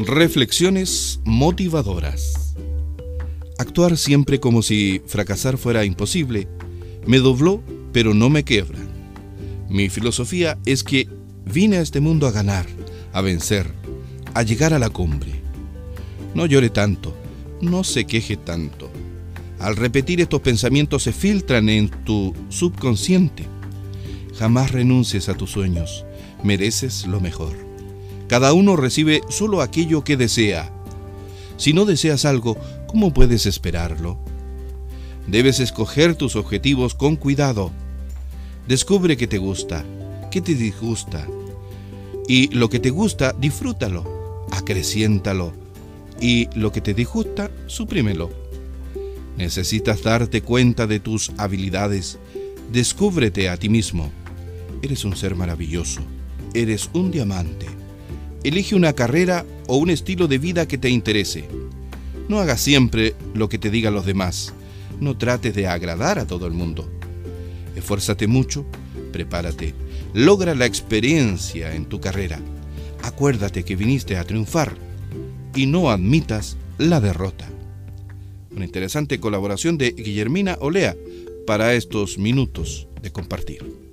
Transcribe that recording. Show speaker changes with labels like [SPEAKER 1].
[SPEAKER 1] Reflexiones motivadoras. Actuar siempre como si fracasar fuera imposible me dobló, pero no me quiebra. Mi filosofía es que vine a este mundo a ganar, a vencer, a llegar a la cumbre. No llore tanto, no se queje tanto. Al repetir estos pensamientos se filtran en tu subconsciente. Jamás renuncies a tus sueños, mereces lo mejor. Cada uno recibe solo aquello que desea. Si no deseas algo, ¿cómo puedes esperarlo? Debes escoger tus objetivos con cuidado. Descubre qué te gusta, qué te disgusta. Y lo que te gusta, disfrútalo, acreciéntalo. Y lo que te disgusta, suprímelo. Necesitas darte cuenta de tus habilidades. Descúbrete a ti mismo. Eres un ser maravilloso. Eres un diamante. Elige una carrera o un estilo de vida que te interese. No hagas siempre lo que te digan los demás. No trates de agradar a todo el mundo. Esfuérzate mucho, prepárate, logra la experiencia en tu carrera. Acuérdate que viniste a triunfar y no admitas la derrota. Una interesante colaboración de Guillermina Olea para estos minutos de compartir.